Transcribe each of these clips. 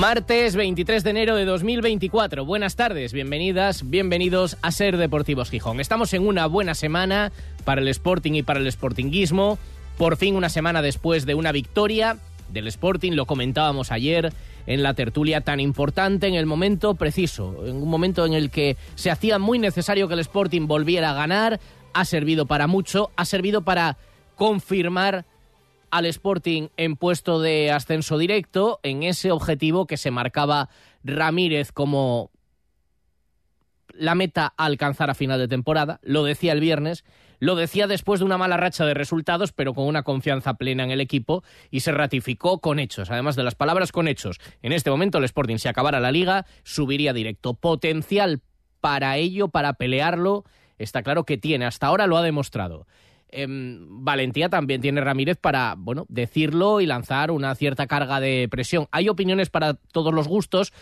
Martes 23 de enero de 2024. Buenas tardes, bienvenidas, bienvenidos a Ser Deportivos Gijón. Estamos en una buena semana para el Sporting y para el Sportinguismo. Por fin una semana después de una victoria del Sporting, lo comentábamos ayer en la tertulia tan importante en el momento preciso, en un momento en el que se hacía muy necesario que el Sporting volviera a ganar, ha servido para mucho, ha servido para confirmar al Sporting en puesto de ascenso directo, en ese objetivo que se marcaba Ramírez como la meta a alcanzar a final de temporada. Lo decía el viernes, lo decía después de una mala racha de resultados, pero con una confianza plena en el equipo y se ratificó con hechos, además de las palabras con hechos. En este momento el Sporting, si acabara la liga, subiría directo. Potencial para ello, para pelearlo, está claro que tiene, hasta ahora lo ha demostrado. Em, valentía también tiene Ramírez para, bueno, decirlo y lanzar una cierta carga de presión. Hay opiniones para todos los gustos,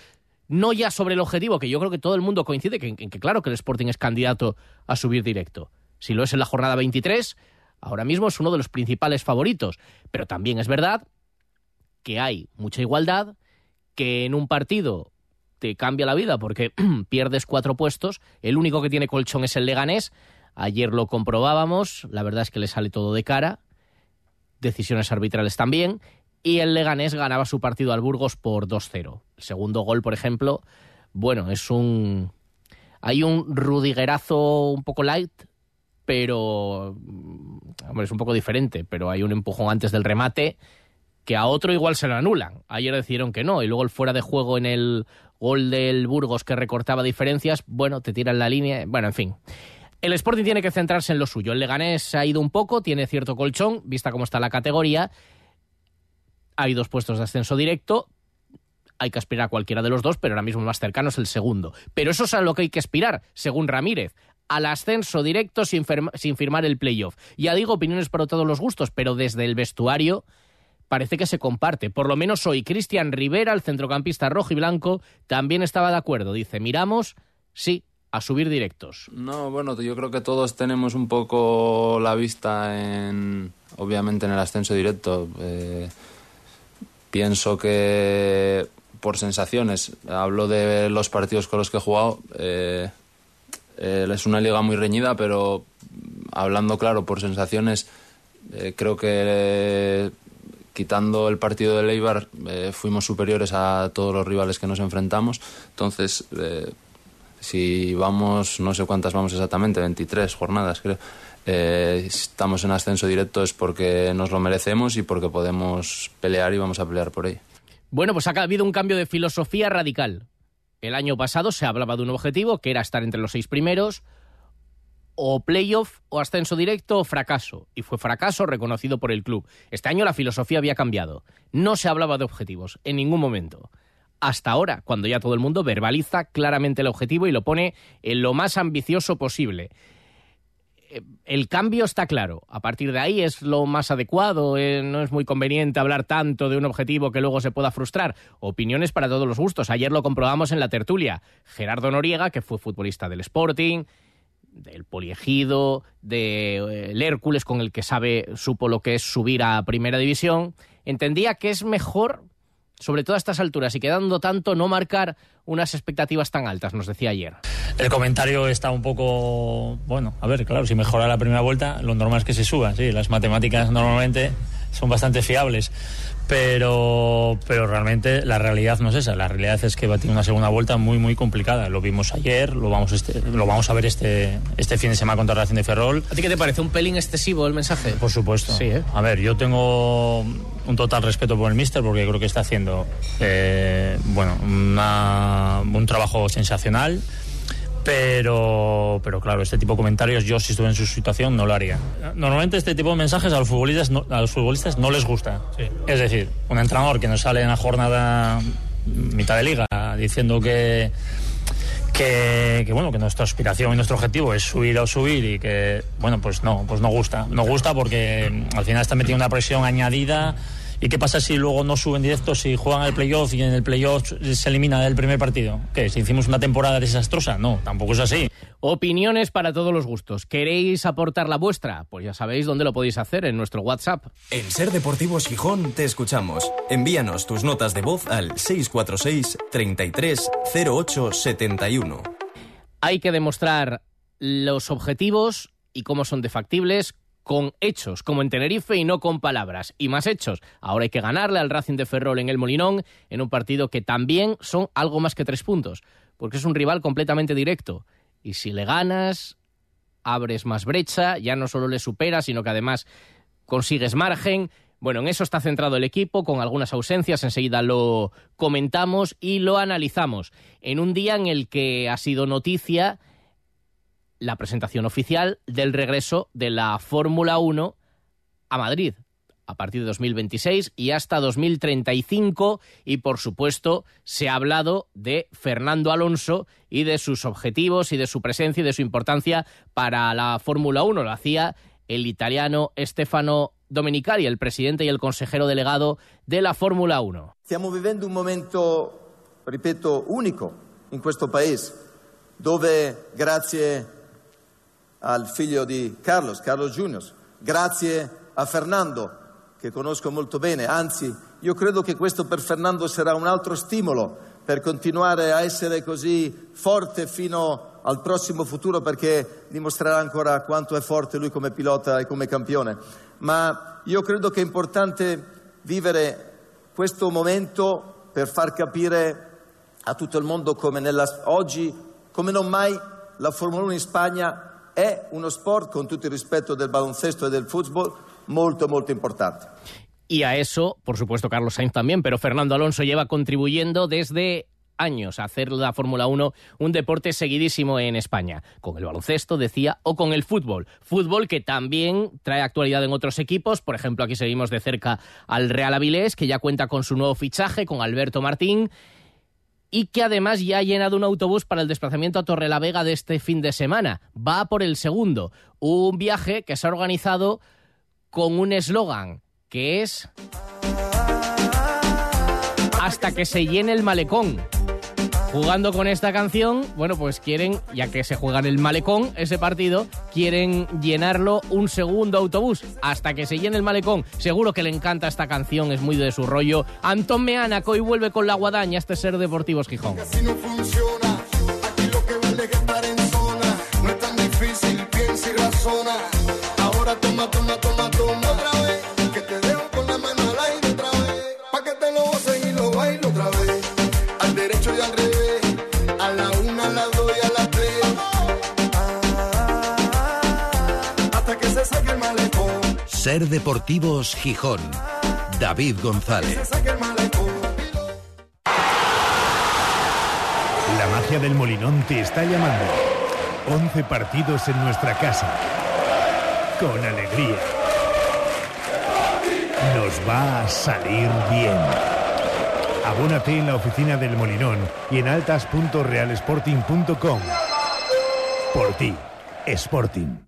no ya sobre el objetivo, que yo creo que todo el mundo coincide en que, claro que el Sporting es candidato a subir directo. Si lo es en la jornada 23, ahora mismo es uno de los principales favoritos. Pero también es verdad que hay mucha igualdad, que en un partido te cambia la vida porque pierdes cuatro puestos, el único que tiene colchón es el Leganés, Ayer lo comprobábamos, la verdad es que le sale todo de cara, decisiones arbitrales también, y el Leganés ganaba su partido al Burgos por 2-0. El segundo gol, por ejemplo, bueno, es un... Hay un rudiguerazo un poco light, pero... Hombre, es un poco diferente, pero hay un empujón antes del remate que a otro igual se lo anulan. Ayer decidieron que no, y luego el fuera de juego en el gol del Burgos que recortaba diferencias, bueno, te tiran la línea, bueno, en fin. El Sporting tiene que centrarse en lo suyo. El Leganés ha ido un poco, tiene cierto colchón, vista cómo está la categoría. Hay dos puestos de ascenso directo. Hay que aspirar a cualquiera de los dos, pero ahora mismo el más cercano es el segundo. Pero eso es a lo que hay que aspirar, según Ramírez. Al ascenso directo sin, sin firmar el playoff. Ya digo, opiniones para todos los gustos, pero desde el vestuario parece que se comparte. Por lo menos hoy Cristian Rivera, el centrocampista rojo y blanco, también estaba de acuerdo. Dice, miramos, sí, a subir directos? No, bueno, yo creo que todos tenemos un poco la vista en, obviamente, en el ascenso directo. Eh, pienso que por sensaciones, hablo de los partidos con los que he jugado, eh, eh, es una liga muy reñida, pero hablando claro por sensaciones, creo que quitando el partido de Leibar fuimos superiores a todos los rivales que nos enfrentamos. Entonces, si vamos, no sé cuántas vamos exactamente, 23 jornadas creo, eh, estamos en ascenso directo es porque nos lo merecemos y porque podemos pelear y vamos a pelear por ahí. Bueno, pues ha habido un cambio de filosofía radical. El año pasado se hablaba de un objetivo que era estar entre los seis primeros, o playoff, o ascenso directo, o fracaso. Y fue fracaso reconocido por el club. Este año la filosofía había cambiado. No se hablaba de objetivos, en ningún momento hasta ahora, cuando ya todo el mundo verbaliza claramente el objetivo y lo pone en lo más ambicioso posible. Eh, el cambio está claro. A partir de ahí es lo más adecuado. Eh, no es muy conveniente hablar tanto de un objetivo que luego se pueda frustrar. Opiniones para todos los gustos. Ayer lo comprobamos en la tertulia. Gerardo Noriega, que fue futbolista del Sporting, del Poliegido, del de, eh, Hércules, con el que sabe, supo lo que es subir a Primera División, entendía que es mejor sobre todo a estas alturas y quedando tanto, no marcar unas expectativas tan altas, nos decía ayer. El comentario está un poco, bueno, a ver, claro, si mejora la primera vuelta, lo normal es que se suba, sí, las matemáticas normalmente son bastante fiables, pero, pero realmente la realidad no es esa. La realidad es que va a tener una segunda vuelta muy, muy complicada. Lo vimos ayer, lo vamos, este, lo vamos a ver este, este fin de semana contra la Relación de Ferrol. ¿A ti qué te parece? ¿Un pelín excesivo el mensaje? Por supuesto. Sí, ¿eh? A ver, yo tengo un total respeto por el míster porque creo que está haciendo eh, bueno, un trabajo sensacional pero, pero claro, este tipo de comentarios yo si estuve en su situación no lo haría. Normalmente este tipo de mensajes a los futbolistas no, a los futbolistas no les gusta. Es decir, un entrenador que nos sale en la jornada mitad de liga diciendo que que, bueno que nuestra aspiración y nuestro objetivo es subir o subir y que bueno pues no pues no gusta. No gusta porque al final está metiendo una presión añadida ¿Y qué pasa si luego no suben directo, si juegan el playoff y en el playoff se elimina del primer partido? ¿Qué? ¿Si hicimos una temporada desastrosa? No, tampoco es así. Opiniones para todos los gustos. ¿Queréis aportar la vuestra? Pues ya sabéis dónde lo podéis hacer, en nuestro WhatsApp. En Ser Deportivos Gijón te escuchamos. Envíanos tus notas de voz al 646 33 08 71. Hay que demostrar los objetivos y cómo son defactibles con hechos, como en Tenerife y no con palabras. Y más hechos. Ahora hay que ganarle al Racing de Ferrol en el Molinón en un partido que también son algo más que tres puntos, porque es un rival completamente directo. Y si le ganas, abres más brecha, ya no solo le superas, sino que además consigues margen. Bueno, en eso está centrado el equipo, con algunas ausencias, enseguida lo comentamos y lo analizamos. En un día en el que ha sido noticia la presentación oficial del regreso de la Fórmula 1 a Madrid a partir de 2026 y hasta 2035 y por supuesto se ha hablado de Fernando Alonso y de sus objetivos y de su presencia y de su importancia para la Fórmula 1. Lo hacía el italiano Stefano Domenicali, el presidente y el consejero delegado de la Fórmula 1. Estamos viviendo un momento, ripeto, único en questo paese, dove grazie al figlio di Carlos, Carlos Junior, grazie a Fernando, che conosco molto bene, anzi io credo che questo per Fernando sarà un altro stimolo per continuare a essere così forte fino al prossimo futuro perché dimostrerà ancora quanto è forte lui come pilota e come campione. Ma io credo che è importante vivere questo momento per far capire a tutto il mondo come nella, oggi, come non mai, la Formula 1 in Spagna è uno sport, con tutto il rispetto del baloncesto e del fútbol, molto, molto importante. Y a eso, por supuesto, Carlos Sainz también, pero Fernando Alonso lleva contribuyendo desde años a hacer la Fórmula 1 un deporte seguidísimo en España, con el baloncesto, decía, o con el fútbol. Fútbol que también trae actualidad en otros equipos, por ejemplo, aquí seguimos de cerca al Real Avilés, que ya cuenta con su nuevo fichaje, con Alberto Martín, y que además ya ha llenado un autobús para el desplazamiento a Torrelavega de este fin de semana. Va por el segundo. Un viaje que se ha organizado con un eslogan que es hasta que se llene el malecón jugando con esta canción, bueno, pues quieren, ya que se juega en el malecón ese partido, quieren llenarlo un segundo autobús hasta que se llene el malecón. Seguro que le encanta esta canción, es muy de su rollo. Antón Meana, que hoy vuelve con la guadaña este ser Deportivos Gijón. que zona, y. Deportivos Gijón. David González. La magia del Molinón te está llamando. 11 partidos en nuestra casa. Con alegría. Nos va a salir bien. Abónate en la oficina del Molinón y en altas.realsporting.com. Por ti, Sporting.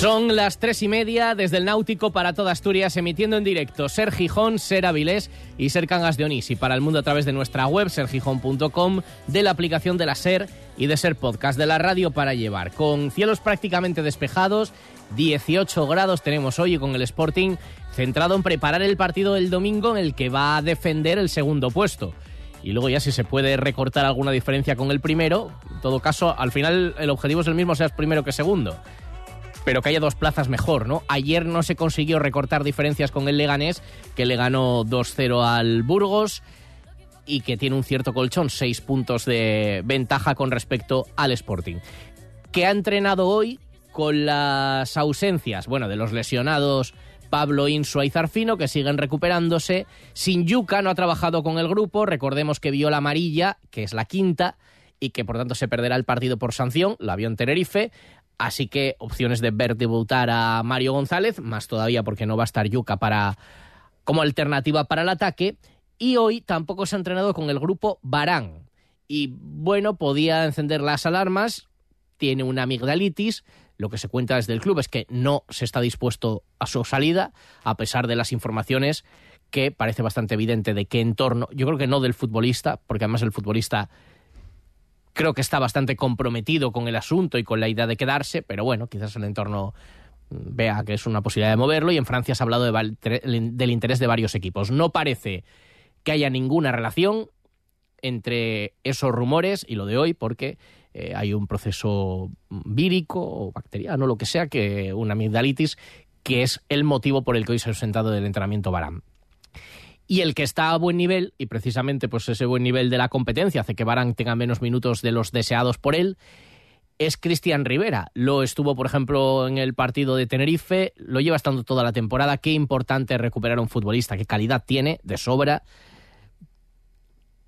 Son las tres y media desde el Náutico para toda Asturias, emitiendo en directo Ser Gijón, Ser Avilés y Ser Cangas de Onís. Y para el mundo a través de nuestra web, sergijón.com, de la aplicación de la Ser y de Ser Podcast, de la radio para llevar. Con cielos prácticamente despejados, 18 grados tenemos hoy con el Sporting centrado en preparar el partido del domingo en el que va a defender el segundo puesto. Y luego ya si se puede recortar alguna diferencia con el primero, en todo caso, al final el objetivo es el mismo, seas primero que segundo pero que haya dos plazas mejor, ¿no? Ayer no se consiguió recortar diferencias con el Leganés, que le ganó 2-0 al Burgos y que tiene un cierto colchón, seis puntos de ventaja con respecto al Sporting. Que ha entrenado hoy con las ausencias, bueno, de los lesionados Pablo Insua y Zarfino, que siguen recuperándose. Sin Yuca no ha trabajado con el grupo, recordemos que vio la amarilla, que es la quinta, y que por tanto se perderá el partido por sanción, la vio en Tenerife. Así que opciones de ver debutar a Mario González, más todavía porque no va a estar Yuca para, como alternativa para el ataque. Y hoy tampoco se ha entrenado con el grupo Barán. Y bueno, podía encender las alarmas, tiene una amigdalitis. Lo que se cuenta desde el club es que no se está dispuesto a su salida, a pesar de las informaciones que parece bastante evidente de qué entorno, yo creo que no del futbolista, porque además el futbolista creo que está bastante comprometido con el asunto y con la idea de quedarse, pero bueno, quizás el entorno mm, vea que es una posibilidad de moverlo y en Francia se ha hablado del interés de varios equipos. No parece que haya ninguna relación entre esos rumores y lo de hoy, porque eh, hay un proceso vírico o bacteriano, lo que sea, que una amigdalitis, que es el motivo por el que hoy se ha ausentado del entrenamiento Barán. Y el que está a buen nivel, y precisamente pues ese buen nivel de la competencia hace que Barán tenga menos minutos de los deseados por él, es Cristian Rivera. Lo estuvo, por ejemplo, en el partido de Tenerife, lo lleva estando toda la temporada. Qué importante recuperar a un futbolista, qué calidad tiene, de sobra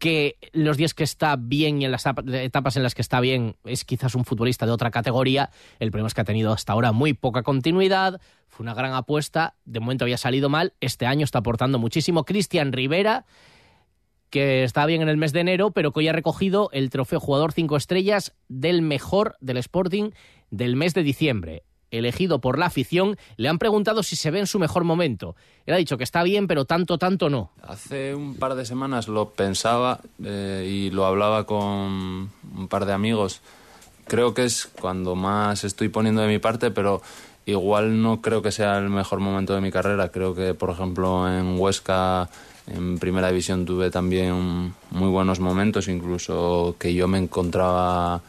que los días que está bien y en las etapas en las que está bien es quizás un futbolista de otra categoría. El problema es que ha tenido hasta ahora muy poca continuidad, fue una gran apuesta, de momento había salido mal, este año está aportando muchísimo. Cristian Rivera, que está bien en el mes de enero, pero que hoy ha recogido el trofeo jugador 5 estrellas del mejor del Sporting del mes de diciembre elegido por la afición, le han preguntado si se ve en su mejor momento. Él ha dicho que está bien, pero tanto, tanto no. Hace un par de semanas lo pensaba eh, y lo hablaba con un par de amigos. Creo que es cuando más estoy poniendo de mi parte, pero igual no creo que sea el mejor momento de mi carrera. Creo que, por ejemplo, en Huesca, en primera división, tuve también muy buenos momentos, incluso que yo me encontraba,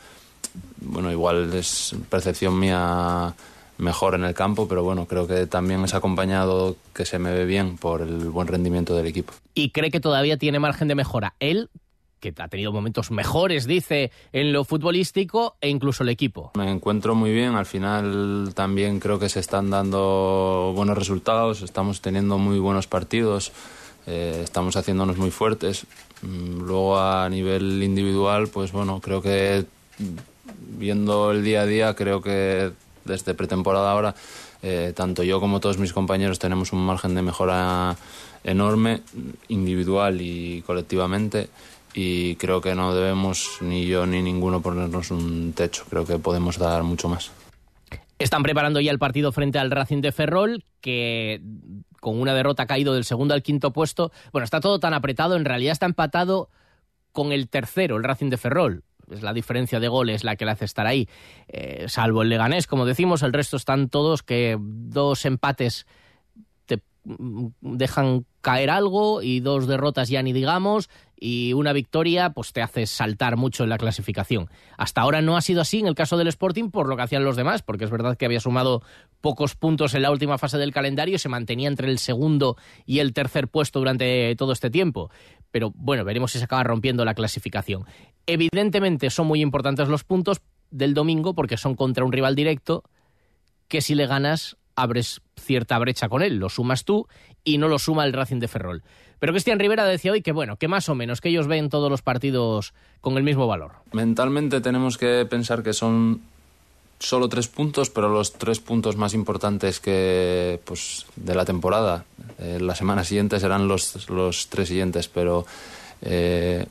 bueno, igual es percepción mía mejor en el campo, pero bueno, creo que también es acompañado que se me ve bien por el buen rendimiento del equipo. Y cree que todavía tiene margen de mejora. Él, que ha tenido momentos mejores, dice, en lo futbolístico e incluso el equipo. Me encuentro muy bien, al final también creo que se están dando buenos resultados, estamos teniendo muy buenos partidos, eh, estamos haciéndonos muy fuertes. Mm, luego a nivel individual, pues bueno, creo que viendo el día a día, creo que desde pretemporada ahora, eh, tanto yo como todos mis compañeros tenemos un margen de mejora enorme, individual y colectivamente, y creo que no debemos ni yo ni ninguno ponernos un techo, creo que podemos dar mucho más. Están preparando ya el partido frente al Racing de Ferrol, que con una derrota ha caído del segundo al quinto puesto. Bueno, está todo tan apretado, en realidad está empatado con el tercero, el Racing de Ferrol es la diferencia de goles la que le hace estar ahí, eh, salvo el Leganés, como decimos, el resto están todos que dos empates te mm, dejan caer algo y dos derrotas ya ni digamos y una victoria pues te hace saltar mucho en la clasificación. Hasta ahora no ha sido así en el caso del Sporting por lo que hacían los demás, porque es verdad que había sumado pocos puntos en la última fase del calendario y se mantenía entre el segundo y el tercer puesto durante todo este tiempo. Pero bueno, veremos si se acaba rompiendo la clasificación. Evidentemente son muy importantes los puntos del domingo porque son contra un rival directo que si le ganas abres cierta brecha con él, lo sumas tú y no lo suma el Racing de Ferrol. Pero Cristian Rivera decía hoy que bueno, que más o menos, que ellos ven todos los partidos con el mismo valor. Mentalmente tenemos que pensar que son solo tres puntos, pero los tres puntos más importantes que pues de la temporada. Eh, la semana siguiente serán los, los tres siguientes, pero eh,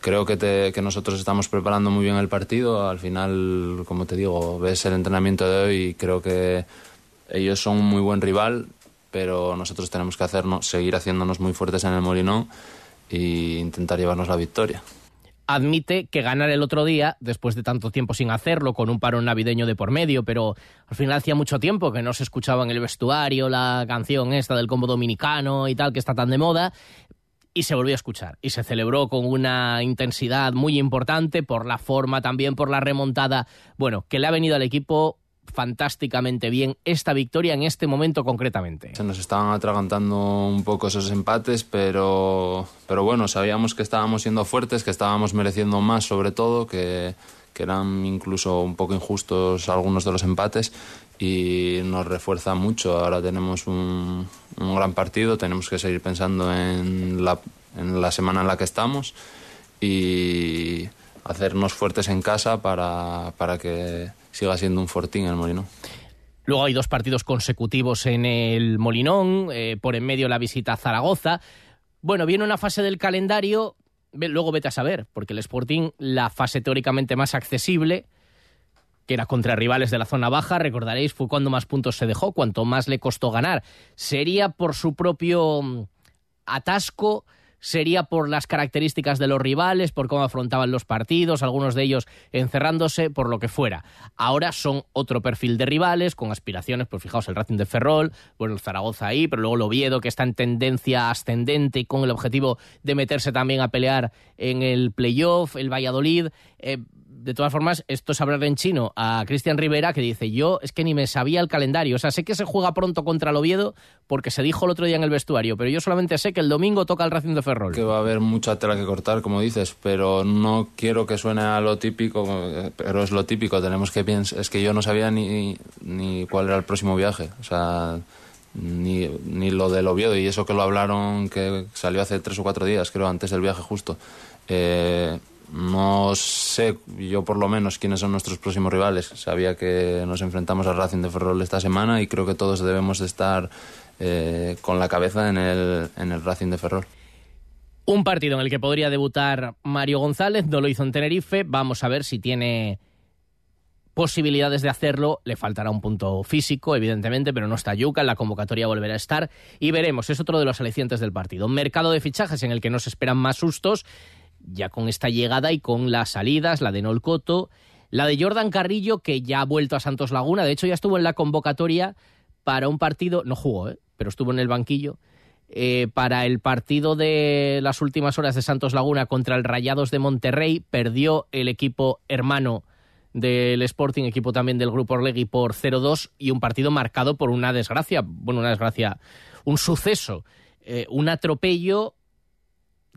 creo que, que nosotros estamos preparando muy bien el partido. Al final, como te digo, ves el entrenamiento de hoy y creo que ellos son un muy buen rival pero nosotros tenemos que hacernos, seguir haciéndonos muy fuertes en el Molinón e intentar llevarnos la victoria. Admite que ganar el otro día, después de tanto tiempo sin hacerlo, con un parón navideño de por medio, pero al final hacía mucho tiempo que no se escuchaba en el vestuario la canción esta del combo dominicano y tal, que está tan de moda, y se volvió a escuchar. Y se celebró con una intensidad muy importante por la forma también por la remontada bueno que le ha venido al equipo fantásticamente bien esta victoria en este momento concretamente. Se nos estaban atragantando un poco esos empates, pero, pero bueno, sabíamos que estábamos siendo fuertes, que estábamos mereciendo más sobre todo, que, que eran incluso un poco injustos algunos de los empates y nos refuerza mucho. Ahora tenemos un, un gran partido, tenemos que seguir pensando en la, en la semana en la que estamos y hacernos fuertes en casa para, para que siga siendo un fortín el Molinón. Luego hay dos partidos consecutivos en el Molinón, eh, por en medio la visita a Zaragoza. Bueno, viene una fase del calendario, luego vete a saber, porque el Sporting, la fase teóricamente más accesible, que era contra rivales de la zona baja, recordaréis, fue cuando más puntos se dejó, cuanto más le costó ganar. Sería por su propio mm, atasco sería por las características de los rivales, por cómo afrontaban los partidos, algunos de ellos encerrándose, por lo que fuera. Ahora son otro perfil de rivales, con aspiraciones, pues fijaos, el Racing de Ferrol, bueno, el Zaragoza ahí, pero luego el Oviedo, que está en tendencia ascendente y con el objetivo de meterse también a pelear en el playoff, el Valladolid. Eh, de todas formas, esto es hablar en chino a Cristian Rivera, que dice, yo es que ni me sabía el calendario. O sea, sé que se juega pronto contra el Oviedo, porque se dijo el otro día en el vestuario, pero yo solamente sé que el domingo toca el Racing de Ferrol. Que va a haber mucha tela que cortar, como dices, pero no quiero que suene a lo típico, pero es lo típico, tenemos que pensar, es que yo no sabía ni, ni cuál era el próximo viaje. O sea, ni, ni lo del Oviedo, y eso que lo hablaron, que salió hace tres o cuatro días, creo, antes del viaje justo. Eh, no sé, yo por lo menos, quiénes son nuestros próximos rivales. Sabía que nos enfrentamos al Racing de Ferrol esta semana y creo que todos debemos de estar eh, con la cabeza en el, en el Racing de Ferrol. Un partido en el que podría debutar Mario González, no lo hizo en Tenerife. Vamos a ver si tiene posibilidades de hacerlo. Le faltará un punto físico, evidentemente, pero no está Yuca. La convocatoria volverá a estar. Y veremos, es otro de los alicientes del partido. Un mercado de fichajes en el que no se esperan más sustos ya con esta llegada y con las salidas, la de Nolcoto, la de Jordan Carrillo, que ya ha vuelto a Santos Laguna, de hecho ya estuvo en la convocatoria para un partido, no jugó, ¿eh? pero estuvo en el banquillo, eh, para el partido de las últimas horas de Santos Laguna contra el Rayados de Monterrey, perdió el equipo hermano del Sporting, equipo también del Grupo Orlegui, por 0-2 y un partido marcado por una desgracia, bueno, una desgracia, un suceso, eh, un atropello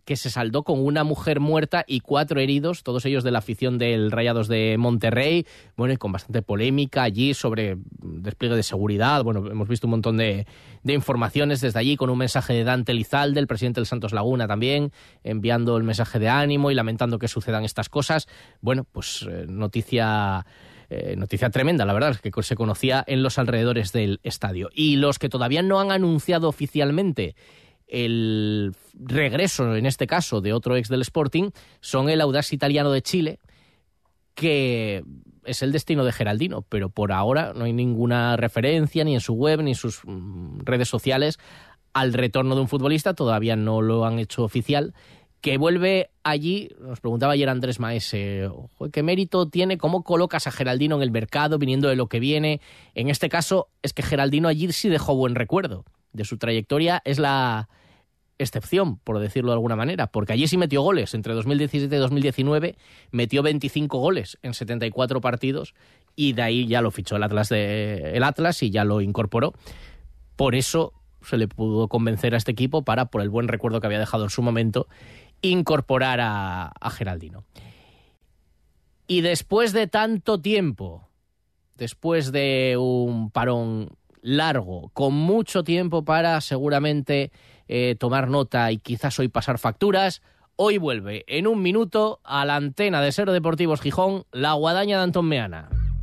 que se saldó con una mujer muerta y cuatro heridos, todos ellos de la afición del Rayados de Monterrey, bueno, y con bastante polémica allí sobre despliegue de seguridad, bueno, hemos visto un montón de, informaciones desde allí con un mensaje de Dante Lizalde, el presidente del Santos Laguna también, enviando el mensaje de ánimo y lamentando que sucedan estas cosas. Bueno, pues eh, noticia... Eh, noticia tremenda, la verdad, que se conocía en los alrededores del estadio. Y los que todavía no han anunciado oficialmente el regreso, en este caso, de otro ex del Sporting, son el Audaz Italiano de Chile, que es el destino de Geraldino, pero por ahora no hay ninguna referencia ni en su web ni en sus mm, redes sociales al retorno de un futbolista, todavía no lo han hecho oficial, que vuelve allí, nos preguntaba ayer Andrés Maese, ¿qué mérito tiene? ¿Cómo colocas a Geraldino en el mercado viniendo de lo que viene? En este caso es que Geraldino allí sí dejó buen recuerdo de su trayectoria es la excepción, por decirlo de alguna manera, porque allí sí metió goles. Entre 2017 y 2019 metió 25 goles en 74 partidos y de ahí ya lo fichó el Atlas, de, el Atlas y ya lo incorporó. Por eso se le pudo convencer a este equipo para, por el buen recuerdo que había dejado en su momento, incorporar a, a Geraldino. Y después de tanto tiempo, después de un parón largo, con mucho tiempo para seguramente eh, tomar nota y quizás hoy pasar facturas, hoy vuelve en un minuto a la antena de Ser Deportivos Gijón, la guadaña de Antón Meana.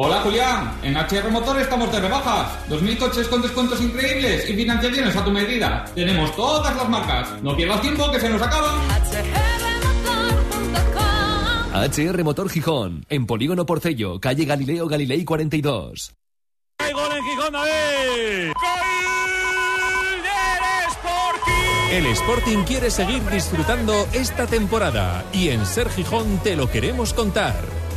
Hola Julián, en HR Motor estamos de rebajas. 2.000 coches con descuentos increíbles y financiaciones a tu medida. Tenemos todas las marcas. No pierdas tiempo que se nos acaban. HR Motor Gijón, en Polígono Porcello, calle Galileo Galilei 42. ¡Hay gol en Gijón, David! El Sporting quiere seguir disfrutando esta temporada y en Ser Gijón te lo queremos contar.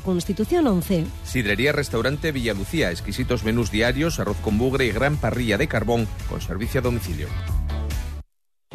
Constitución 11. Sidrería Restaurante Villalucía, exquisitos menús diarios, arroz con bugre y gran parrilla de carbón con servicio a domicilio.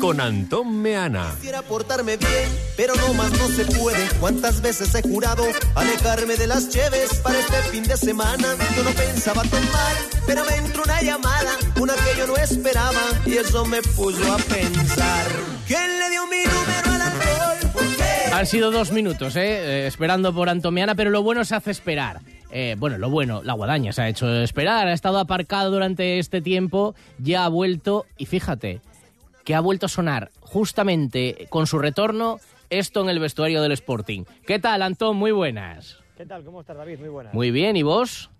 con Antón Meana. Quisiera portarme bien, pero no más no se puede. ¿Cuántas veces he jurado alejarme de las cheves para este fin de semana? Yo no pensaba tomar, pero me entró una llamada, una que yo no esperaba, y eso me puso a pensar. ¿Quién le dio mi número al alcohol? ¿Por qué? Han sido dos minutos, ¿eh? Eh, esperando por Antomiana, pero lo bueno se hace esperar. Eh, bueno, lo bueno, la guadaña se ha hecho esperar, ha estado aparcado durante este tiempo, ya ha vuelto y fíjate que ha vuelto a sonar justamente con su retorno esto en el vestuario del Sporting. ¿Qué tal, Antón? Muy buenas. ¿Qué tal? ¿Cómo estás, David? Muy buenas. Muy bien, ¿y vos?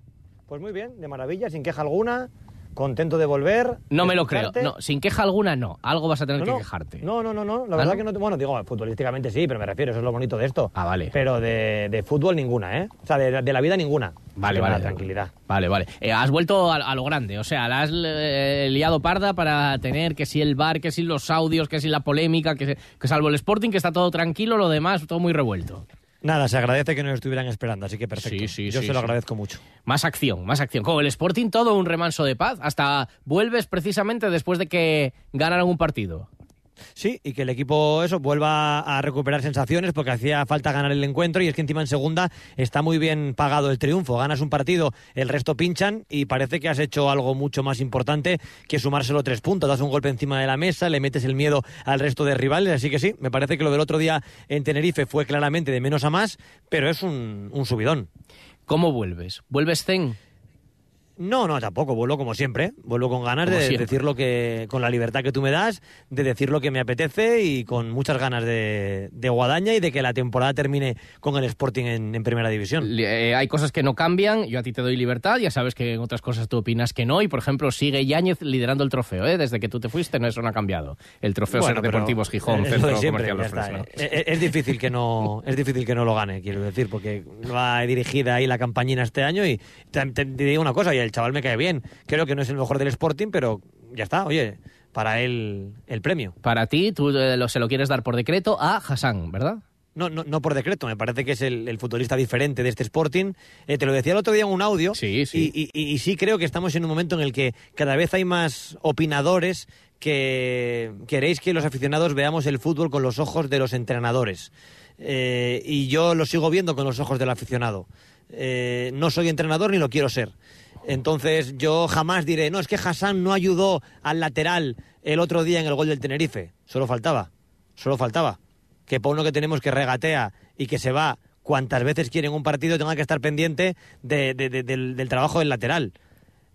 Pues muy bien, de maravilla, sin queja alguna, contento de volver. No me lo creo. No, sin queja alguna no. Algo vas a tener No, que quejarte. No, no, no, no. La ¿Ah, verdad no? que no. te- Bueno, digo, futbolísticamente sí, pero me refiero, eso es lo bonito de esto. Ah, vale. Pero de, de fútbol ninguna, ¿eh? O sea, de, de la vida ninguna. Vale, vale. Tranquilidad. Vale, vale. Eh, has vuelto a, a lo grande, o sea, la has eh, liado parda para tener que si el bar, que si los audios, que si la polémica, que, que salvo el Sporting, que está todo tranquilo, lo demás todo muy revuelto. Nada, se agradece que nos estuvieran esperando, así que perfecto. Sí, sí, Yo sí, se lo agradezco mucho. Más acción, más acción. Con el Sporting todo un remanso de paz. Hasta vuelves precisamente después de que ganaron un partido. Sí, y que el equipo eso vuelva a recuperar sensaciones porque hacía falta ganar el encuentro y es que encima en segunda está muy bien pagado el triunfo. Ganas un partido, el resto pinchan y parece que has hecho algo mucho más importante que sumárselo tres puntos. Das un golpe encima de la mesa, le metes el miedo al resto de rivales, así que sí, me parece que lo del otro día en Tenerife fue claramente de menos a más, pero es un, un subidón. ¿Cómo vuelves? ¿Vuelves zen? No, no, tampoco. Vuelvo como siempre. Vuelvo con ganas Como de siempre. decir lo que, con la libertad que tú me das, de decir lo que me apetece y con muchas ganas de, de guadaña y de que la temporada termine con el Sporting en, en primera división. Eh, hay cosas que no cambian, yo a ti te doy libertad, ya sabes que en otras cosas tú opinas que no, y por ejemplo sigue Yáñez liderando el trofeo, ¿eh? desde que tú te fuiste, no eso no ha cambiado. El trofeo Bueno, Ser Deportivos Gijón, es lo Centro de siempre, Comercial ya Los está. Fresnos. Es, difícil que no, es difícil que no lo gane, quiero decir, porque va dirigida ahí la campañina este año y te, te- te digo una cosa, el chaval me cae bien. Creo que no es el mejor del Sporting, pero ya está, oye, para él el premio. Para ti, tú eh, lo, se lo quieres dar por decreto a Hassan, ¿verdad? No, no, no por decreto, me parece que es el, el futbolista diferente de este Sporting. Eh, te lo decía el otro día en un audio. Y- y- y sí creo que estamos en un momento en el que cada vez hay más opinadores que queréis que los aficionados veamos el fútbol con los ojos de los entrenadores. Eh, y yo lo sigo viendo con los ojos del aficionado. Eh, no soy entrenador ni lo quiero ser. Entonces yo jamás diré, no, es que Hassan no ayudó al lateral el otro día en el gol del Tenerife. Solo faltaba, solo faltaba. Que para uno que tenemos que regatea y que se va cuantas veces quiere en un partido tenga que estar pendiente de- de- de- del, del trabajo del lateral.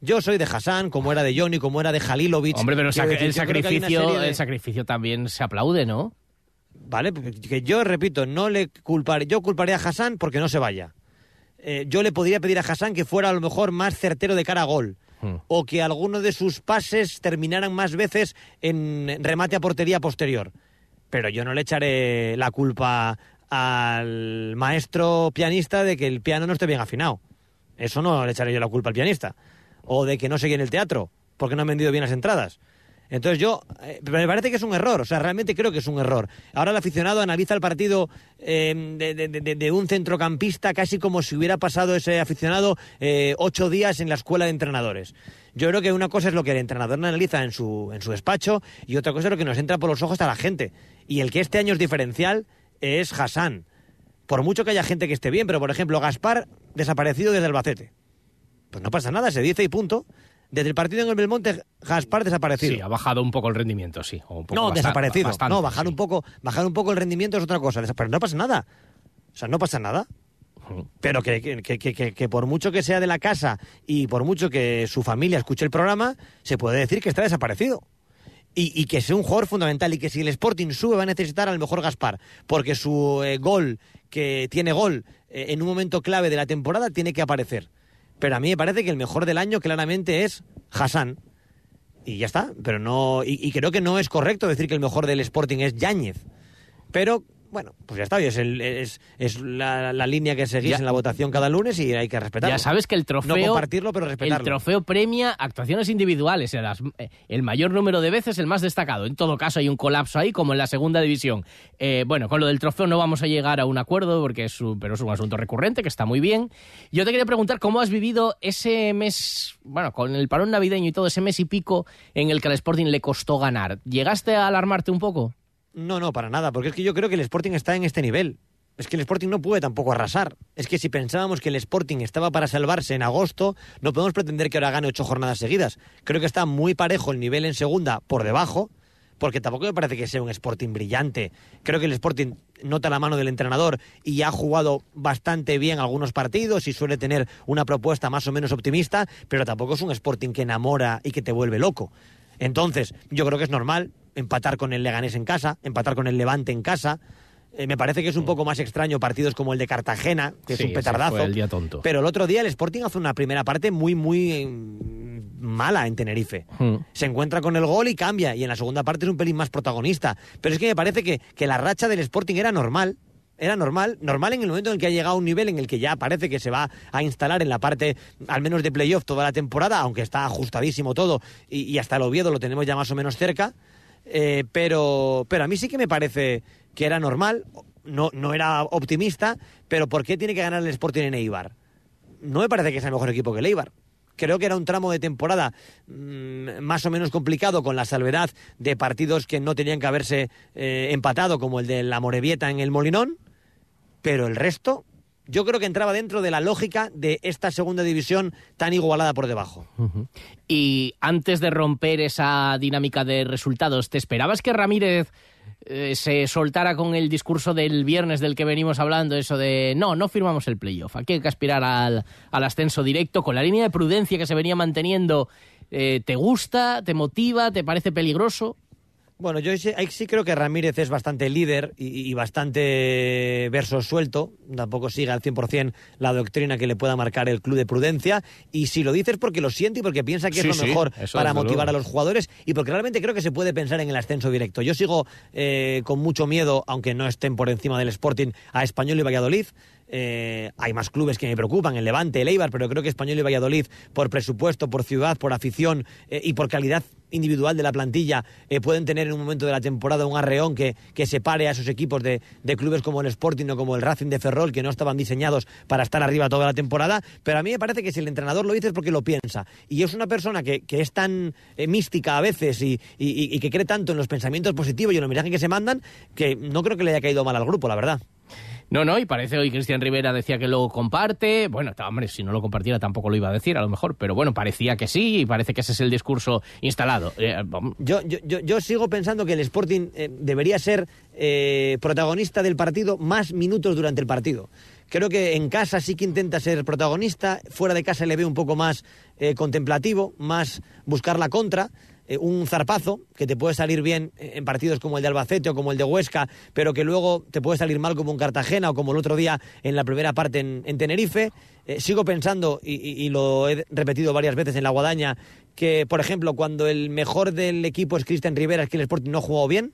Yo soy de Hassan, como era de Johnny, como era de Halilovic. Hombre, pero Quiero sac- decir, el, sacrificio, el sacrificio también se aplaude, ¿no? Vale, que yo repito, no le culparé, yo culparé a Hassan porque no se vaya. Eh, yo le podría pedir a Hassan que fuera a lo mejor más certero de cara a gol. O que alguno de sus pases terminaran más veces en remate a portería posterior. Pero yo no le echaré la culpa al maestro pianista de que el piano no esté bien afinado. Eso no le echaré yo la culpa al pianista. O de que no sigue en el teatro, porque no han vendido bien las entradas. Entonces yo, eh, me parece que es un error, o sea, realmente creo que es un error. Ahora el aficionado analiza el partido de- de un centrocampista casi como si hubiera pasado ese aficionado eh, ocho días en la escuela de entrenadores. Yo creo que una cosa es lo que el entrenador analiza en su, en su despacho y otra cosa es lo que nos entra por los ojos a la gente. Y el que este año es diferencial es Hassan. Por mucho que haya gente que esté bien, pero por ejemplo, Gaspar desaparecido desde Albacete. Pues no pasa nada, se dice y punto. Desde el partido en el Belmonte, Gaspar desaparecido. Sí, ha bajado un poco el rendimiento, sí. o un poco No, desaparecido. bastante, no, bajar un poco, bajar un poco el rendimiento es otra cosa. Pero no pasa nada. O sea, no pasa nada. Pero que, que, que- que- que por mucho que sea de la casa y por mucho que su familia escuche el programa, se puede decir que está desaparecido. Y, y que sea un jugador fundamental y que si el Sporting sube va a necesitar al mejor Gaspar, porque su eh, gol, que tiene gol eh, en un momento clave de la temporada, tiene que aparecer. Pero a mí me parece que el mejor del año claramente es Hassan. Y ya está, pero no. Y, y creo que no es correcto decir que el mejor del Sporting es Yáñez. Pero, bueno, pues ya está, es, el- es, es la, la línea que seguís Ya- en la votación cada lunes y hay que respetarlo. Ya sabes que el trofeo. No compartirlo, pero respetarlo. El trofeo premia actuaciones individuales. eh, eh, el mayor número de veces, el más destacado. En todo caso, hay un colapso ahí, como en la segunda división. Eh, bueno, con lo del trofeo no vamos a llegar a un acuerdo, porque es un, pero es un asunto recurrente que está muy bien. Yo te quería preguntar cómo has vivido ese mes, bueno, con el parón navideño y todo ese mes y pico en el que al Sporting le costó ganar. ¿Llegaste a alarmarte un poco? No, no, para nada, porque es que yo creo que el Sporting está en este nivel. Es que el Sporting no puede tampoco arrasar. Es que si pensábamos que el Sporting estaba para salvarse en agosto, no podemos pretender que ahora gane ocho jornadas seguidas. Creo que está muy parejo el nivel en segunda por debajo, porque tampoco me parece que sea un Sporting brillante. Creo que el Sporting nota la mano del entrenador y ha jugado bastante bien algunos partidos y suele tener una propuesta más o menos optimista, pero tampoco es un Sporting que enamora y que te vuelve loco. Entonces, yo creo que es normal empatar con el Leganés en casa, empatar con el Levante en casa. Eh, me parece que es un poco más extraño partidos como el de Cartagena, que Sí, es un petardazo. fue el día tonto. Pero el otro día el Sporting hace una primera parte muy, muy mm, mala en Tenerife. Se encuentra con el gol y cambia, y en la segunda parte es un pelín más protagonista. Pero es que me parece que, que la racha del Sporting era normal. Era normal, normal en el momento en el que ha llegado a un nivel en el que ya parece que se va a instalar en la parte, al menos de playoff, toda la temporada, aunque está ajustadísimo todo, y, hasta el Oviedo lo tenemos ya más o menos cerca. Eh, pero, pero a mí sí que me parece que era normal, no, no era optimista, pero ¿por qué tiene que ganar el Sporting en Eibar? No me parece que sea mejor equipo que el Eibar. Creo que era un tramo de temporada mm, más o menos complicado con la salvedad de partidos que no tenían que haberse eh, empatado, como el de la Morevieta en el Molinón, pero el resto yo creo que entraba dentro de la lógica de esta segunda división tan igualada por debajo. Y antes de romper esa dinámica de resultados, ¿te esperabas que Ramírez eh, se soltara con el discurso del viernes del que venimos hablando, eso de no, no firmamos el playoff, aquí hay que aspirar al, ascenso directo, con la línea de prudencia que se venía manteniendo, eh, ¿te gusta, te motiva, te parece peligroso? Bueno, yo sí, ahí sí creo que Ramírez es bastante líder y, y bastante verso suelto. Tampoco sigue al 100% la doctrina que le pueda marcar el club de prudencia. Y si lo dices porque lo siente y porque piensa que Sí, es lo mejor para motivar luego. a los jugadores y porque realmente creo que se puede pensar en el ascenso directo. Yo sigo eh, con mucho miedo, aunque no estén por encima del Sporting, a Español y Valladolid. Eh, hay más clubes que me preocupan, el Levante, el Eibar, pero creo que Español y Valladolid, por presupuesto, por ciudad, por afición eh, y por calidad individual de la plantilla, eh, pueden tener en un momento de la temporada un arreón que, que separe a esos equipos de, de clubes como el Sporting o como el Racing de Ferrol, que no estaban diseñados para estar arriba toda la temporada. Pero a mí me parece que si el entrenador lo dice es porque lo piensa. Y es una persona que, que es tan eh, mística a veces y, y- y que cree tanto en los pensamientos positivos y en los mensajes que se mandan, que no creo que le haya caído mal al grupo, la verdad. No, no, y parece hoy Cristian Rivera decía que lo comparte. Bueno, hombre, si no lo compartiera tampoco lo iba a decir, a lo mejor, pero bueno, parecía que sí y parece que ese es el discurso instalado. Eh. Yo, yo, yo, sigo pensando que el Sporting eh, debería ser eh, protagonista del partido más minutos durante el partido. Creo que en casa sí que intenta ser protagonista, fuera de casa le veo un poco más contemplativo, más buscar la contra. Eh, un zarpazo que te puede salir bien eh, en partidos como el de Albacete o como el de Huesca, pero que luego te puede salir mal como un Cartagena o como el otro día en la primera parte en, en Tenerife. Eh, sigo pensando, y, y- y lo he repetido varias veces en la guadaña, que, por ejemplo, cuando el mejor del equipo es Cristian Rivera, es que el Sporting no ha jugado bien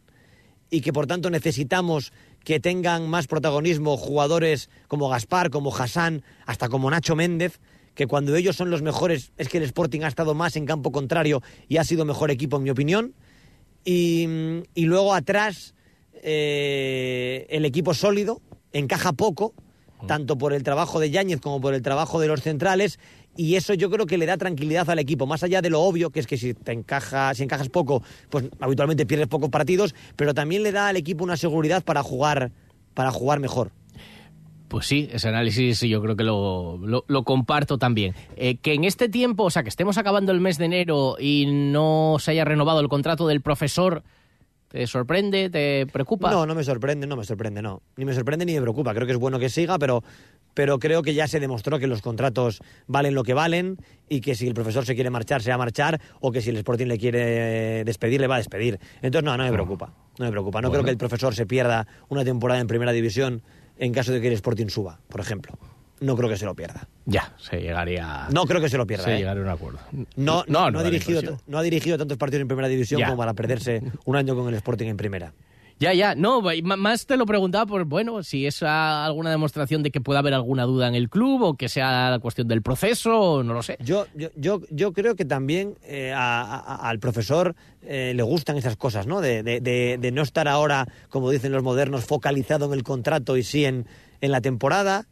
y que por tanto necesitamos que tengan más protagonismo jugadores como Gaspar, como Hassan, hasta como Nacho Méndez, que cuando ellos son los mejores es que el Sporting ha estado más en campo contrario y ha sido mejor equipo en mi opinión. Y, y luego atrás eh, el equipo sólido, encaja poco, tanto por el trabajo de Yáñez como por el trabajo de los centrales, y eso yo creo que le da tranquilidad al equipo, más allá de lo obvio, que es que si te encaja, si encajas poco, pues habitualmente pierdes pocos partidos, pero también le da al equipo una seguridad para jugar, para jugar mejor. Pues sí, ese análisis yo creo que lo, lo- lo comparto también. Eh, que en este tiempo, o sea, que estemos acabando el mes de enero y no se haya renovado el contrato del profesor, ¿te sorprende? ¿Te preocupa? No, no me sorprende, no me sorprende, no. Ni me sorprende ni me preocupa. Creo que es bueno que siga, pero, pero creo que ya se demostró que los contratos valen lo que valen y que si el profesor se quiere marchar, se va a marchar, o que si el Sporting le quiere despedir, le va a despedir. Entonces, no, no me preocupa. No me preocupa. No Bueno. creo que el profesor se pierda una temporada en primera división en caso de que el Sporting suba, por ejemplo. No creo que se lo pierda. Ya, se llegaría. No creo que se lo pierda. Se ¿eh? llegaría a un acuerdo. No, no, no ha da la dirigido, no ha dirigido tantos partidos en primera división Ya. como para perderse un año con el Sporting en primera. Ya, ya, no, más te lo preguntaba por, bueno, si es ah, alguna demostración de que pueda haber alguna duda en el club o que sea la cuestión del proceso, no lo sé. Yo, yo, yo, yo creo que también eh, al profesor eh, le gustan esas cosas, ¿no? De, de- de- de no estar ahora, como dicen los modernos, focalizado en el contrato y sí en, en la temporada.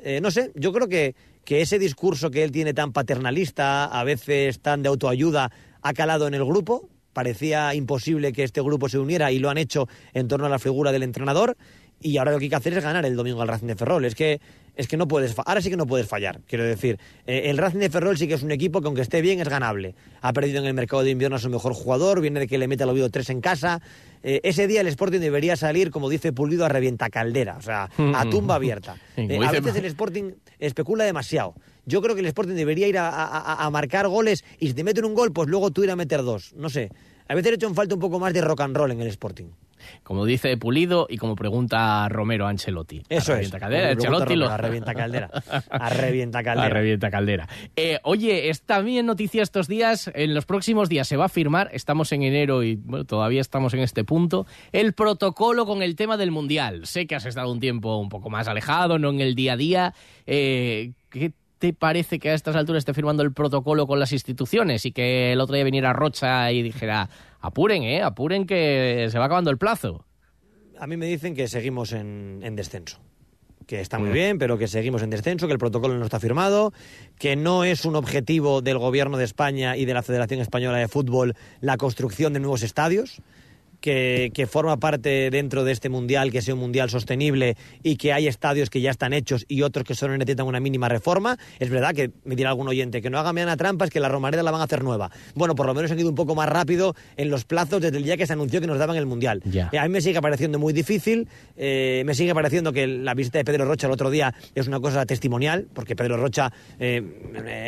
Eh, no sé, yo creo que, que ese discurso que él tiene tan paternalista, a veces tan de autoayuda, ha calado en el grupo. Parecía imposible que este grupo se uniera y lo han hecho en torno a la figura del entrenador. Y ahora lo que hay que hacer es ganar el domingo al Racing de Ferrol. Es que, es que no puedes, ahora sí que no puedes fallar. Quiero decir, Eh, el Racing de Ferrol sí que es un equipo que aunque esté bien es ganable. Ha perdido en el mercado de invierno a su mejor jugador, viene de que le mete al oído tres en casa. Eh, ese día el Sporting debería salir, como dice Pulido, a revienta caldera, o sea, a tumba abierta. Eh, a veces el Sporting especula demasiado. Yo creo que el Sporting debería ir a, a- a- marcar goles y si te meten un gol, pues luego tú ir a meter dos. No sé. A veces he hecho en falta un poco más de rock and roll en el Sporting. Como dice Pulido y como pregunta Romero Ancelotti. Eso a es. Caldera, Ancelotti lo- a revienta caldera. A revienta caldera. A revienta caldera. Eh, oye, es también noticia estos días, en los próximos días se va a firmar, estamos en enero y bueno, todavía estamos en este punto, el protocolo con el tema del Mundial. Sé que has estado un tiempo un poco más alejado, no en el día a día. Eh, ¿Qué te parece que a estas alturas esté firmando el protocolo con las instituciones y que el otro día viniera Rocha y dijera, apuren, eh, apuren que se va acabando el plazo? A mí me dicen que seguimos en, en descenso. Que está muy bien, pero que seguimos en descenso, que el protocolo no está firmado, que no es un objetivo del Gobierno de España y de la Federación Española de Fútbol la construcción de nuevos estadios, que, que forma parte dentro de este mundial, que sea un mundial sostenible y que hay estadios que ya están hechos y otros que solo necesitan una mínima reforma. Es verdad que me dirá algún oyente que no haga mañana trampas, que la Romareda la van a hacer nueva. Bueno, por lo menos han ido un poco más rápido en los plazos desde el día que se anunció que nos daban el mundial. Ya. Eh, a mí me sigue pareciendo muy difícil, eh, me sigue pareciendo que la visita de Pedro Rocha el otro día es una cosa testimonial, porque Pedro Rocha eh,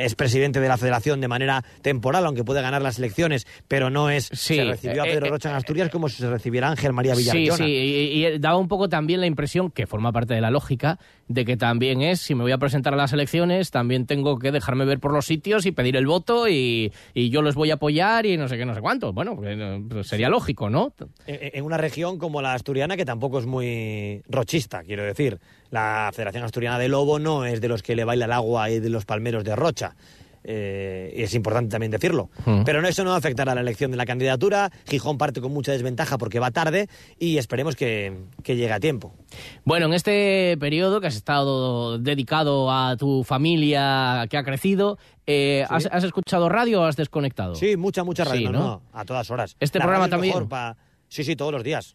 es presidente de la federación de manera temporal, aunque puede ganar las elecciones, pero no es... Sí, se recibió a eh, Pedro Rocha en Asturias como si se recibiera Ángel María Sí, Villarreona. sí, y, y daba un poco también la impresión, que forma parte de la lógica, de que también es, si me voy a presentar a las elecciones, también tengo que dejarme ver por los sitios y pedir el voto y, y yo los voy a apoyar y no sé qué, no sé cuánto. Bueno, pues, eh, pues sería lógico, ¿no? en en una región como la asturiana que tampoco es muy rochista, quiero decir. La Federación Asturiana de Lobo no es de los que le baila el agua y de los palmeros de Rocha. Eh, y es importante también decirlo. Mm. Pero no, eso no afectará a la elección de la candidatura. Gijón parte con mucha desventaja porque va tarde y esperemos que, que llegue a tiempo. Bueno, en este periodo que has estado dedicado a tu familia que ha crecido, eh, ¿has, has escuchado radio o has desconectado? Sí, mucha, mucha radio. Sí, no, a todas horas. Este La programa también. pa- Sí, sí, todos los días.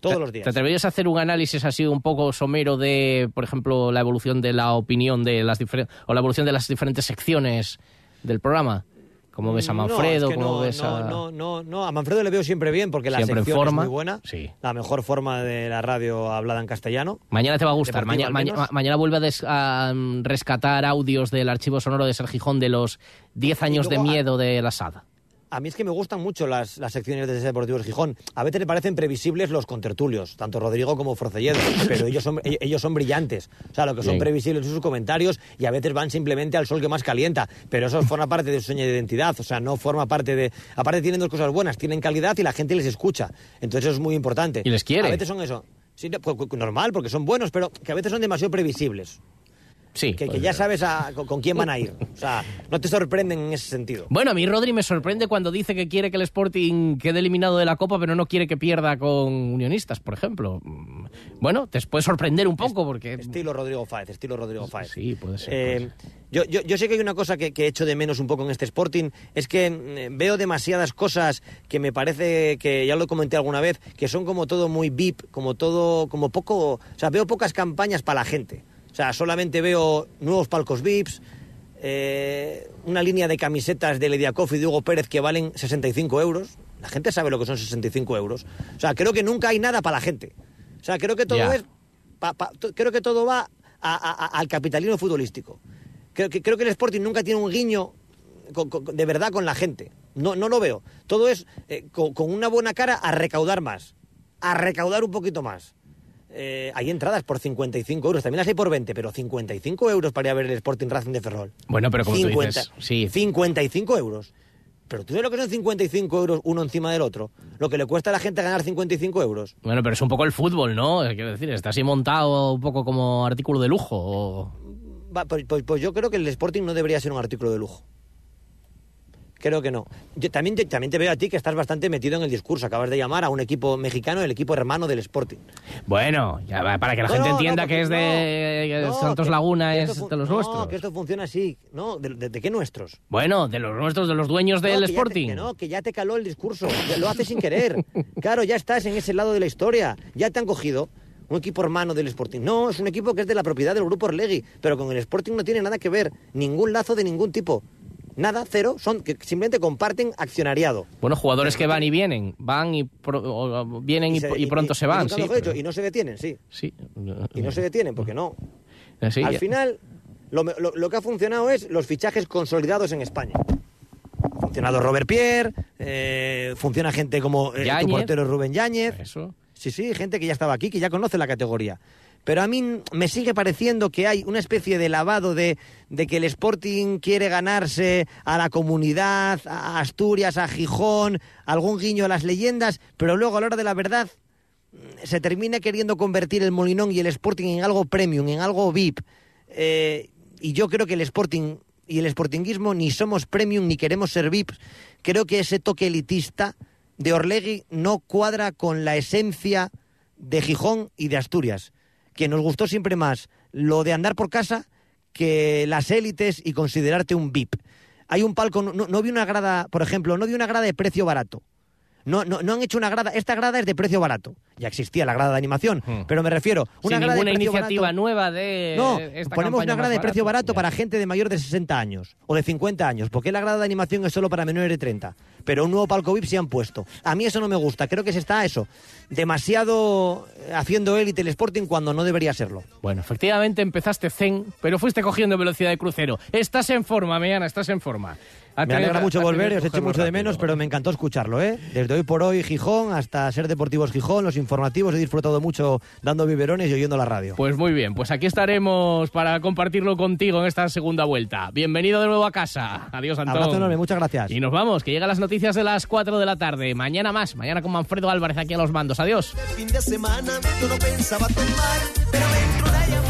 Todos ¿Te- los días. ¿Te atreverías a hacer un análisis así un poco somero de, por ejemplo, la evolución de la opinión de las diferentes o la evolución de las diferentes secciones del programa? ¿Cómo ves a No, Manfredo? es que ¿Cómo no, ves no, a...? no, no, no, a Manfredo le veo siempre bien porque la Siempre sección forma. es muy buena. Sí. La mejor forma de la radio hablada en castellano. Mañana te va a gustar. Mañana, mañana, mañana vuelve a, des- a, mm, rescatar audios del archivo sonoro de Sergijón de los 10 años de luego, ah, miedo de la SAD. A mí es que me gustan mucho las, las secciones de Deportivos Gijón. A veces me parecen previsibles los contertulios, tanto Rodrigo como Forcelledo, pero ellos son, e- ellos son brillantes. O sea, lo que son Bien. previsibles son sus comentarios y a veces van simplemente al sol que más calienta. Pero eso forma parte de su seña de identidad. O sea, no forma parte de... Aparte tienen dos cosas buenas, tienen calidad y la gente les escucha. Entonces eso es muy importante. Y les quiere. A veces son eso. Sí, no, normal, porque son buenos, pero que a veces son demasiado previsibles. Sí. Que, que pues, ya sabes a- con, con quién van a ir. O sea, no te sorprenden en ese sentido. Bueno, a mí Rodri me sorprende cuando dice que quiere que el Sporting quede eliminado de la Copa, pero no quiere que pierda con Unionistas, por ejemplo. Mm, Bueno, te puede sorprender un poco porque... Estilo Rodrigo Fáez, estilo Rodrigo Fáez. Sí, puede ser. Eh, yo, yo, yo sé que hay una cosa que, que echo de menos un poco en este Sporting, es que mm, veo demasiadas cosas que me parece que, ya lo comenté alguna vez, que son como todo muy VIP, como todo, como poco, o sea, veo pocas campañas para la gente. O sea, solamente veo nuevos palcos VIPs, eh, una línea de camisetas de Lediakov y de Hugo Pérez que valen 65 euros. La gente sabe lo que son 65 euros. O sea, creo que nunca hay nada para la gente. O sea, creo que todo es pa- pa- to- creo que todo va a- a- a- al capitalismo futbolístico. Creo que, creo que el Sporting nunca tiene un guiño con- con- de verdad con la gente. No, no lo veo. Todo es eh, con, con una buena cara a recaudar más. A recaudar un poquito más. Eh, hay entradas por 55 euros. También las hay por 20, pero 55 euros para ir a ver el Sporting Racing de Ferrol. Bueno, pero como tú 50, dices, sí. 55 euros. Pero tú sabes lo que son 55 euros uno encima del otro. Lo que le cuesta a la gente ganar 55 euros. Bueno, pero es un poco el fútbol, ¿no? Quiero decir, está así montado un poco como artículo de lujo. o- Va, pues, pues- pues yo creo que el Sporting no debería ser un artículo de lujo. Creo que no. Yo también, te- también te veo a ti que estás bastante metido en el discurso. Acabas de llamar a un equipo mexicano el equipo hermano del Sporting. Bueno, ya va, para que la No, gente no, entienda no, que es de no, Santos que- Laguna, que es de los no, nuestros. que esto funciona así. ¿No? ¿De, de- de qué nuestros? Bueno, de los nuestros, de los dueños del No, que ya te- Sporting. que no, que ya te caló el discurso. Lo haces sin querer. Claro, ya estás en ese lado de la historia. Ya te han cogido un equipo hermano del Sporting. No, es un equipo que es de la propiedad del grupo Orlegui, pero con el Sporting no tiene nada que ver. Ningún lazo de ningún tipo. Nada, cero. Son que simplemente comparten accionariado. Bueno, jugadores que van y vienen, van y, pro- o- vienen y, se- y pronto se van, sí. pero- y no se detienen, sí. sí. Y no se detienen, porque no. Eh, sí, Al ya- final, lo, lo- lo que ha funcionado es los fichajes consolidados en España. Ha funcionado Robert Pierre, eh, funciona gente como eh, tu Yáñez. portero Rubén Yáñez. Eso. Sí, sí, gente que ya estaba aquí, que ya conoce la categoría. Pero a mí me sigue pareciendo que hay una especie de lavado de, de que el Sporting quiere ganarse a la comunidad, a Asturias, a Gijón, algún guiño a las leyendas, pero luego a la hora de la verdad mm, se termina queriendo convertir el Molinón y el Sporting en algo premium, en algo VIP. Eh, y yo creo que el Sporting y el Sportinguismo ni somos premium ni queremos ser VIP. Creo que ese toque elitista de Orlegui no cuadra con la esencia de Gijón y de Asturias, que nos gustó siempre más lo de andar por casa que las élites y considerarte un VIP. Hay un palco, no, no vi una grada, por ejemplo, no vi una grada de precio barato. No, no, no han hecho una grada. Esta grada es de precio barato. Ya existía la grada de animación, pero me refiero. Una Sin grada ninguna de precio iniciativa barato- nueva de No, esta ponemos una grada de precio barato. barato para gente de mayor de 60 años o de 50 años. porque la grada de animación es solo para menores de 30? Pero un nuevo palco VIP se han puesto. A mí eso no me gusta. Creo que se está eso. Demasiado eh, haciendo élite el Sporting cuando no debería serlo. Bueno, efectivamente empezaste zen, pero fuiste cogiendo velocidad de crucero. Estás en forma, Meana, estás en forma. Me alegra mucho volver, os echo cogerlo mucho de rápido. menos, pero me encantó escucharlo, ¿eh? Desde hoy por hoy Gijón hasta Ser Deportivos Gijón, los informativos, he disfrutado mucho dando biberones y oyendo la radio. Pues muy bien, pues aquí estaremos para compartirlo contigo en esta segunda vuelta. Bienvenido de nuevo a casa. Adiós, Antón. Abrazo enorme, muchas gracias. Y nos vamos, que llegan las noticias de las 4 de la tarde. Mañana más, mañana con Manfredo Álvarez aquí a los mandos. Adiós. Fin de semana yo no pensaba tomar, pero me entró una llamada.